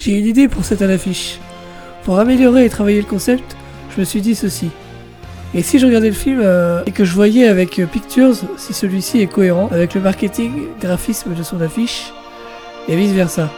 J'ai une idée pour cette affiche. Pour améliorer et travailler le concept, je me suis dit ceci. Et si je regardais le film euh, et que je voyais avec euh, Pictures si celui-ci est cohérent avec le marketing graphisme de son affiche, et vice versa.